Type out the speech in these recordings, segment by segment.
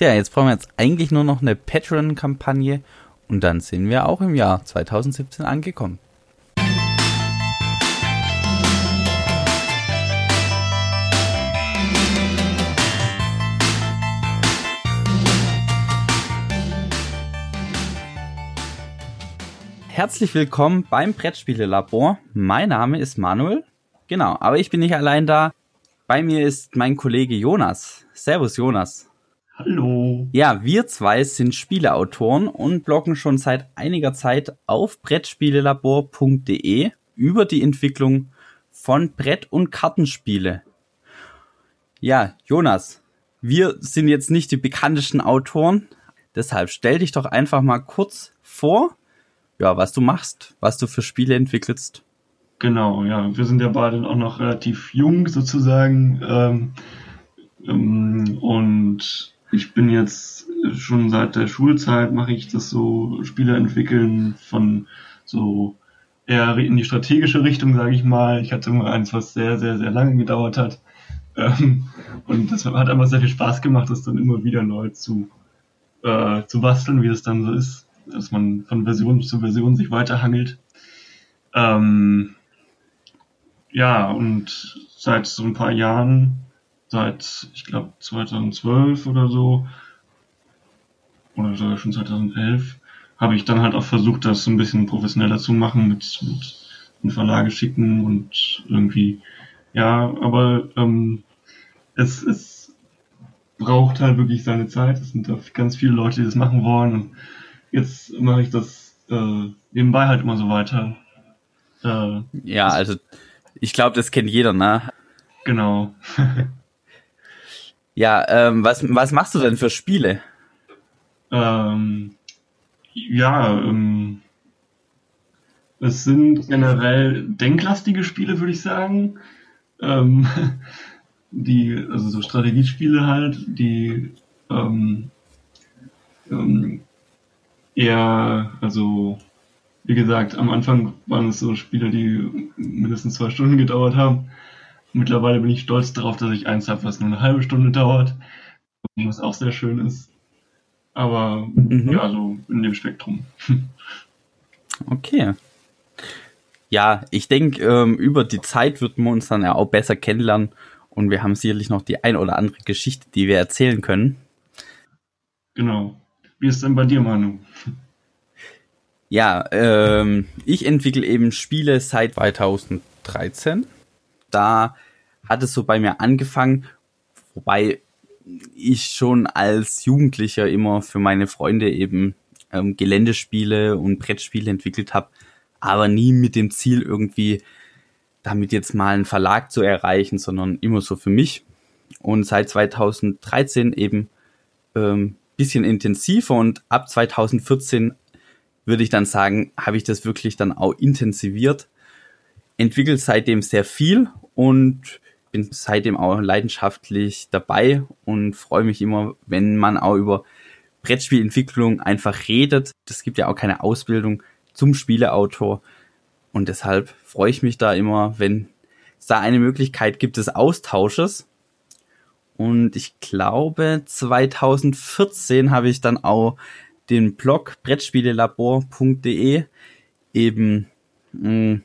Tja, jetzt brauchen wir jetzt eigentlich nur noch eine Patreon-Kampagne und dann sind wir auch im Jahr 2017 angekommen. Herzlich willkommen beim Brettspiele-Labor. Mein Name ist Manuel. Genau, aber ich bin nicht allein da. Bei mir ist mein Kollege Jonas. Servus, Jonas. Hallo. Ja, wir zwei sind Spieleautoren und bloggen schon seit einiger Zeit auf brettspielelabor.de über die Entwicklung von Brett- und Kartenspiele. Ja, Jonas, wir sind jetzt nicht die bekanntesten Autoren, deshalb stell dich doch einfach mal kurz vor, ja, was du machst, was du für Spiele entwickelst. Genau, ja, wir sind ja beide auch noch relativ jung sozusagen ähm, ähm, und ich bin jetzt schon seit der Schulzeit mache ich das so Spiele entwickeln von so eher in die strategische Richtung, sage ich mal. Ich hatte immer eins, was sehr, sehr, sehr lange gedauert hat. Ähm, und das hat einfach sehr viel Spaß gemacht, das dann immer wieder neu zu, äh, zu basteln, wie es dann so ist, dass man von Version zu Version sich weiterhangelt. Ähm, ja, und seit so ein paar Jahren seit, ich glaube, 2012 oder so, oder sogar schon 2011, habe ich dann halt auch versucht, das so ein bisschen professioneller zu machen, mit, mit in Verlage schicken und irgendwie, ja, aber ähm, es, es braucht halt wirklich seine Zeit. Es sind da ganz viele Leute, die das machen wollen und jetzt mache ich das äh, nebenbei halt immer so weiter. Äh, ja, also ich glaube, das kennt jeder, ne? Genau. Ja, ähm, was, was machst du denn für Spiele? Ähm, ja, ähm, es sind generell denklastige Spiele, würde ich sagen. Ähm, die, also so Strategiespiele halt, die ähm, ähm, eher, also wie gesagt, am Anfang waren es so Spiele, die mindestens zwei Stunden gedauert haben. Mittlerweile bin ich stolz darauf, dass ich eins habe, was nur eine halbe Stunde dauert, was auch sehr schön ist. Aber mhm. ja, so in dem Spektrum. Okay. Ja, ich denke, ähm, über die Zeit wird man uns dann ja auch besser kennenlernen und wir haben sicherlich noch die ein oder andere Geschichte, die wir erzählen können. Genau. Wie ist denn bei dir, Manu? Ja, ähm, ich entwickle eben Spiele seit 2013 da hat es so bei mir angefangen, wobei ich schon als Jugendlicher immer für meine Freunde eben ähm, Geländespiele und Brettspiele entwickelt habe, aber nie mit dem Ziel irgendwie damit jetzt mal einen Verlag zu erreichen, sondern immer so für mich. Und seit 2013 eben ähm, bisschen intensiver und ab 2014 würde ich dann sagen, habe ich das wirklich dann auch intensiviert, entwickelt seitdem sehr viel und bin seitdem auch leidenschaftlich dabei und freue mich immer, wenn man auch über Brettspielentwicklung einfach redet. Es gibt ja auch keine Ausbildung zum Spieleautor und deshalb freue ich mich da immer, wenn es da eine Möglichkeit gibt des Austausches. Und ich glaube, 2014 habe ich dann auch den Blog brettspielelabor.de eben mh, mm,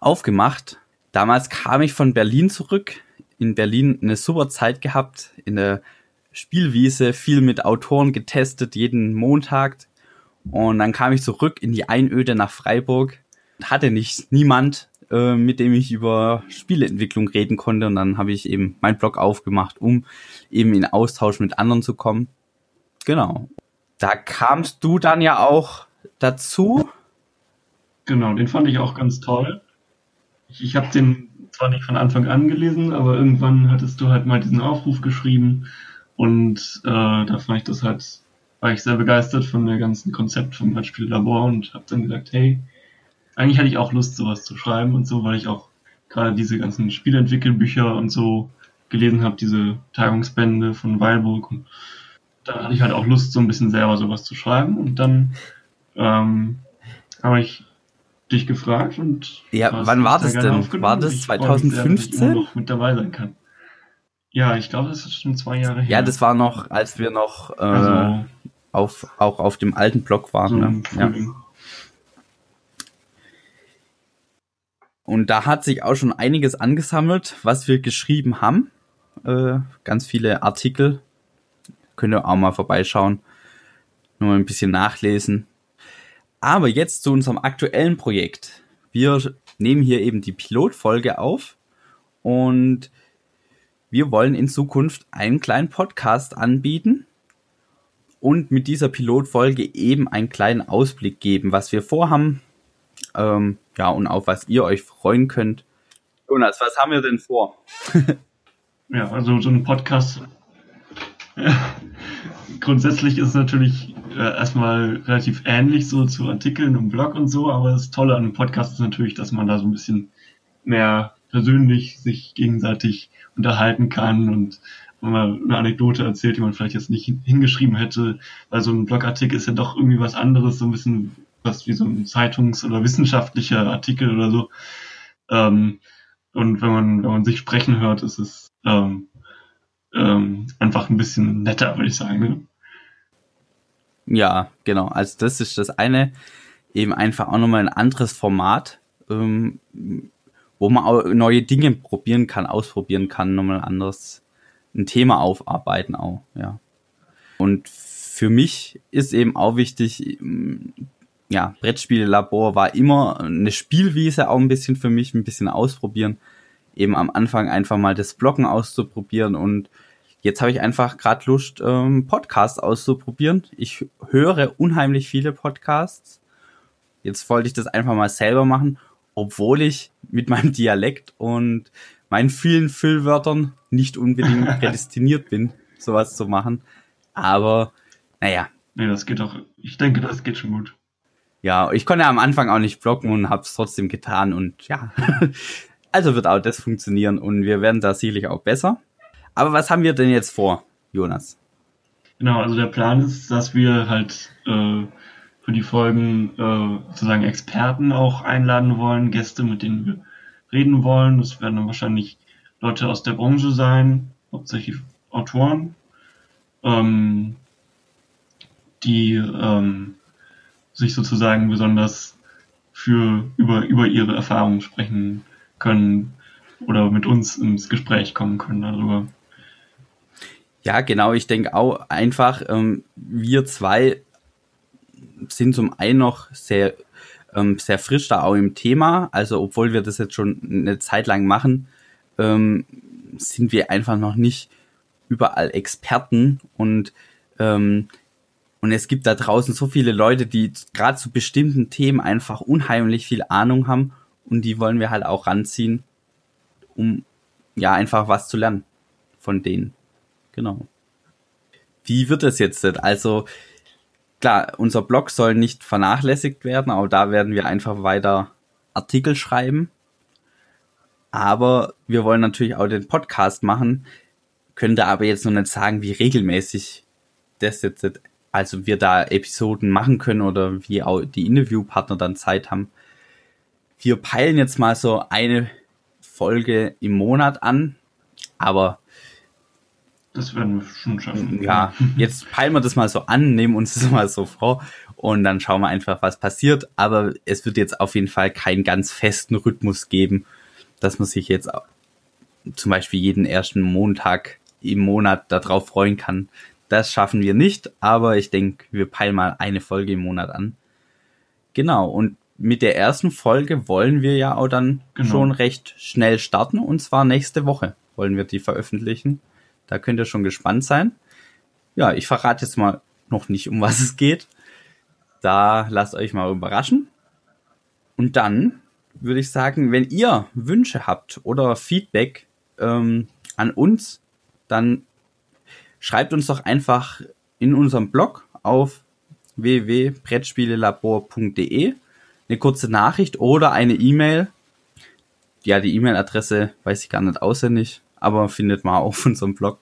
aufgemacht Damals kam ich von Berlin zurück. In Berlin eine super Zeit gehabt, in der Spielwiese, viel mit Autoren getestet, jeden Montag. Und dann kam ich zurück in die Einöde nach Freiburg. Hatte nicht niemand, äh, mit dem ich über Spieleentwicklung reden konnte. Und dann habe ich eben meinen Blog aufgemacht, um eben in Austausch mit anderen zu kommen. Genau. Da kamst du dann ja auch dazu. Genau, den fand ich auch ganz toll ich, ich habe den zwar nicht von Anfang an gelesen, aber irgendwann hattest du halt mal diesen Aufruf geschrieben und äh, da fand ich das halt, war ich sehr begeistert von der ganzen Konzept vom Brettspiellabor und habe dann gesagt, hey, eigentlich hatte ich auch Lust, sowas zu schreiben und so, weil ich auch gerade diese ganzen Spielentwickelbücher und so gelesen habe, diese Tagungsbände von Weilburg und da hatte ich halt auch Lust, so ein bisschen selber sowas zu schreiben und dann ähm, habe ich dich gefragt und ja, wann war das denn? War das 2015? Sehr, noch mit dabei sein kann. Ja, ich glaube, das ist schon zwei Jahre her. Ja, das war noch, als wir noch äh, also, auf, auch auf dem alten Blog waren. So ne? ja. Und da hat sich auch schon einiges angesammelt, was wir geschrieben haben. Äh, ganz viele Artikel. Könnt ihr auch mal vorbeischauen. Nur ein bisschen nachlesen. Aber jetzt zu unserem aktuellen Projekt. Wir nehmen hier eben die Pilotfolge auf und wir wollen in Zukunft einen kleinen Podcast anbieten und mit dieser Pilotfolge eben einen kleinen Ausblick geben, was wir vorhaben, ähm, ja, und auf was ihr euch freuen könnt. Jonas, was haben wir denn vor? ja, also so ein Podcast. grundsätzlich ist es natürlich äh, erstmal relativ ähnlich so zu Artikeln im Blog und so, aber das Tolle an einem Podcast ist natürlich, dass man da so ein bisschen mehr persönlich sich gegenseitig unterhalten kann und mal eine Anekdote erzählt, die man vielleicht jetzt nicht hingeschrieben hätte, weil so ein Blogartikel ist ja doch irgendwie was anderes, so ein bisschen was wie so ein Zeitungs- oder wissenschaftlicher Artikel oder so. Ähm, und wenn man, wenn man sich sprechen hört, ist es ähm, ähm, einfach ein bisschen netter, würde ich sagen. Ne? Ja, genau. Also das ist das eine, eben einfach auch nochmal ein anderes Format, ähm, wo man auch neue Dinge probieren kann, ausprobieren kann, nochmal anderes ein Thema aufarbeiten auch, ja. Und für mich ist eben auch wichtig, ja, Brettspiele-Labor war immer eine Spielwiese auch ein bisschen für mich, ein bisschen ausprobieren. Eben am Anfang einfach mal das Blocken auszuprobieren und jetzt habe ich einfach gerade Lust, ähm, Podcasts auszuprobieren. Ich höre unheimlich viele Podcasts. Jetzt wollte ich das einfach mal selber machen, obwohl ich mit meinem Dialekt und meinen vielen Füllwörtern nicht unbedingt prädestiniert bin, sowas zu machen. Aber, naja. Nee, das geht doch, ich denke, das geht schon gut. Ja, ich konnte am Anfang auch nicht blocken und hab's trotzdem getan und ja. also wird auch das funktionieren und wir werden da sicherlich auch besser. Aber was haben wir denn jetzt vor, Jonas? Genau, also der Plan ist, dass wir halt äh, für die Folgen äh, sozusagen Experten auch einladen wollen, Gäste, mit denen wir reden wollen. Das werden dann wahrscheinlich Leute aus der Branche sein, hauptsächlich Autoren, ähm, die ähm, sich sozusagen besonders für über, über ihre Erfahrungen sprechen können oder mit uns ins Gespräch kommen können darüber. Ja, genau. Ich denke auch einfach, ähm, wir zwei sind zum einen noch sehr ähm, sehr frisch da auch im Thema. Also obwohl wir das jetzt schon eine Zeit lang machen, ähm, sind wir einfach noch nicht überall Experten und ähm, und es gibt da draußen so viele Leute, die gerade zu bestimmten Themen einfach unheimlich viel Ahnung haben und die wollen wir halt auch ranziehen, um ja einfach was zu lernen von denen. Genau. Wie wird es jetzt? Also klar, unser Blog soll nicht vernachlässigt werden, aber da werden wir einfach weiter Artikel schreiben. Aber wir wollen natürlich auch den Podcast machen, können da aber jetzt noch nicht sagen, wie regelmäßig das jetzt, also wir da Episoden machen können oder wie auch die Interviewpartner dann Zeit haben. Wir peilen jetzt mal so eine Folge im Monat an, aber das werden wir schon schaffen. Ja, jetzt peilen wir das mal so an, nehmen uns das mal so vor und dann schauen wir einfach, was passiert. Aber es wird jetzt auf jeden Fall keinen ganz festen Rhythmus geben, dass man sich jetzt zum Beispiel jeden ersten Montag im Monat darauf freuen kann. Das schaffen wir nicht, aber ich denke, wir peilen mal eine Folge im Monat an. Genau, und mit der ersten Folge wollen wir ja auch dann genau. schon recht schnell starten und zwar nächste Woche wollen wir die veröffentlichen. Da könnt ihr schon gespannt sein. Ja, ich verrate jetzt mal noch nicht, um was es geht. Da lasst euch mal überraschen. Und dann würde ich sagen, wenn ihr Wünsche habt oder Feedback ähm, an uns, dann schreibt uns doch einfach in unserem Blog auf www.brettspielelabor.de eine kurze Nachricht oder eine E-Mail. Ja, die E-Mail-Adresse weiß ich gar nicht auswendig aber findet mal auf unserem Blog.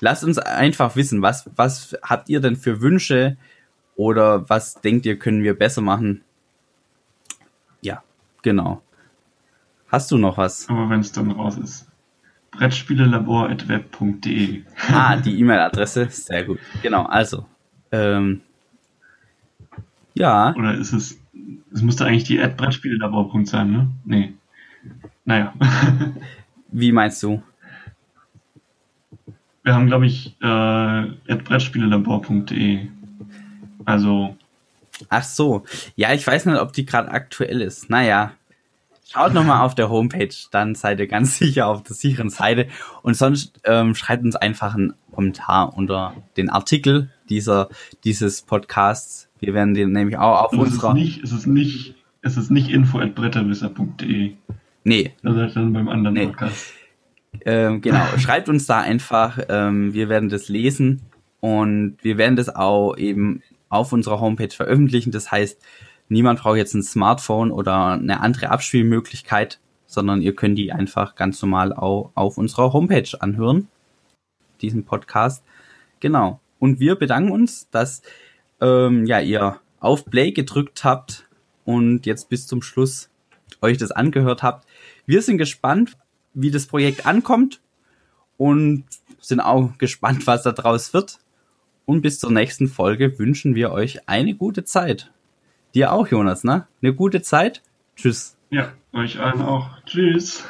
Lasst uns einfach wissen, was, was habt ihr denn für Wünsche oder was denkt ihr, können wir besser machen? Ja, genau. Hast du noch was? Aber wenn es dann raus ist, brettspielelabor.web.de. Ah, die E-Mail-Adresse, sehr gut. Genau, also. Ähm, ja. Oder ist es, es müsste eigentlich die Brettspielelabor. sein, ne? Nee. Naja. Wie meinst du? Wir haben, glaube ich, äh, brettspielelabor.de. Also. Ach so. Ja, ich weiß nicht, ob die gerade aktuell ist. Naja. Schaut nochmal auf der Homepage, dann seid ihr ganz sicher auf der sicheren Seite. Und sonst ähm, schreibt uns einfach einen Kommentar unter den Artikel dieser, dieses Podcasts. Wir werden den nämlich auch auf Und unserer. Es ist nicht, es ist nicht, es ist nicht info at bretterwisser.de. Nee. Das ist dann beim anderen nee. Podcast. Ähm, genau, schreibt uns da einfach. Ähm, wir werden das lesen und wir werden das auch eben auf unserer Homepage veröffentlichen. Das heißt, niemand braucht jetzt ein Smartphone oder eine andere Abspielmöglichkeit, sondern ihr könnt die einfach ganz normal auch auf unserer Homepage anhören. Diesen Podcast. Genau. Und wir bedanken uns, dass ähm, ja, ihr auf Play gedrückt habt und jetzt bis zum Schluss euch das angehört habt. Wir sind gespannt, wie das Projekt ankommt und sind auch gespannt, was da draus wird. Und bis zur nächsten Folge wünschen wir euch eine gute Zeit. Dir auch, Jonas, ne? Eine gute Zeit. Tschüss. Ja, euch allen auch. Tschüss.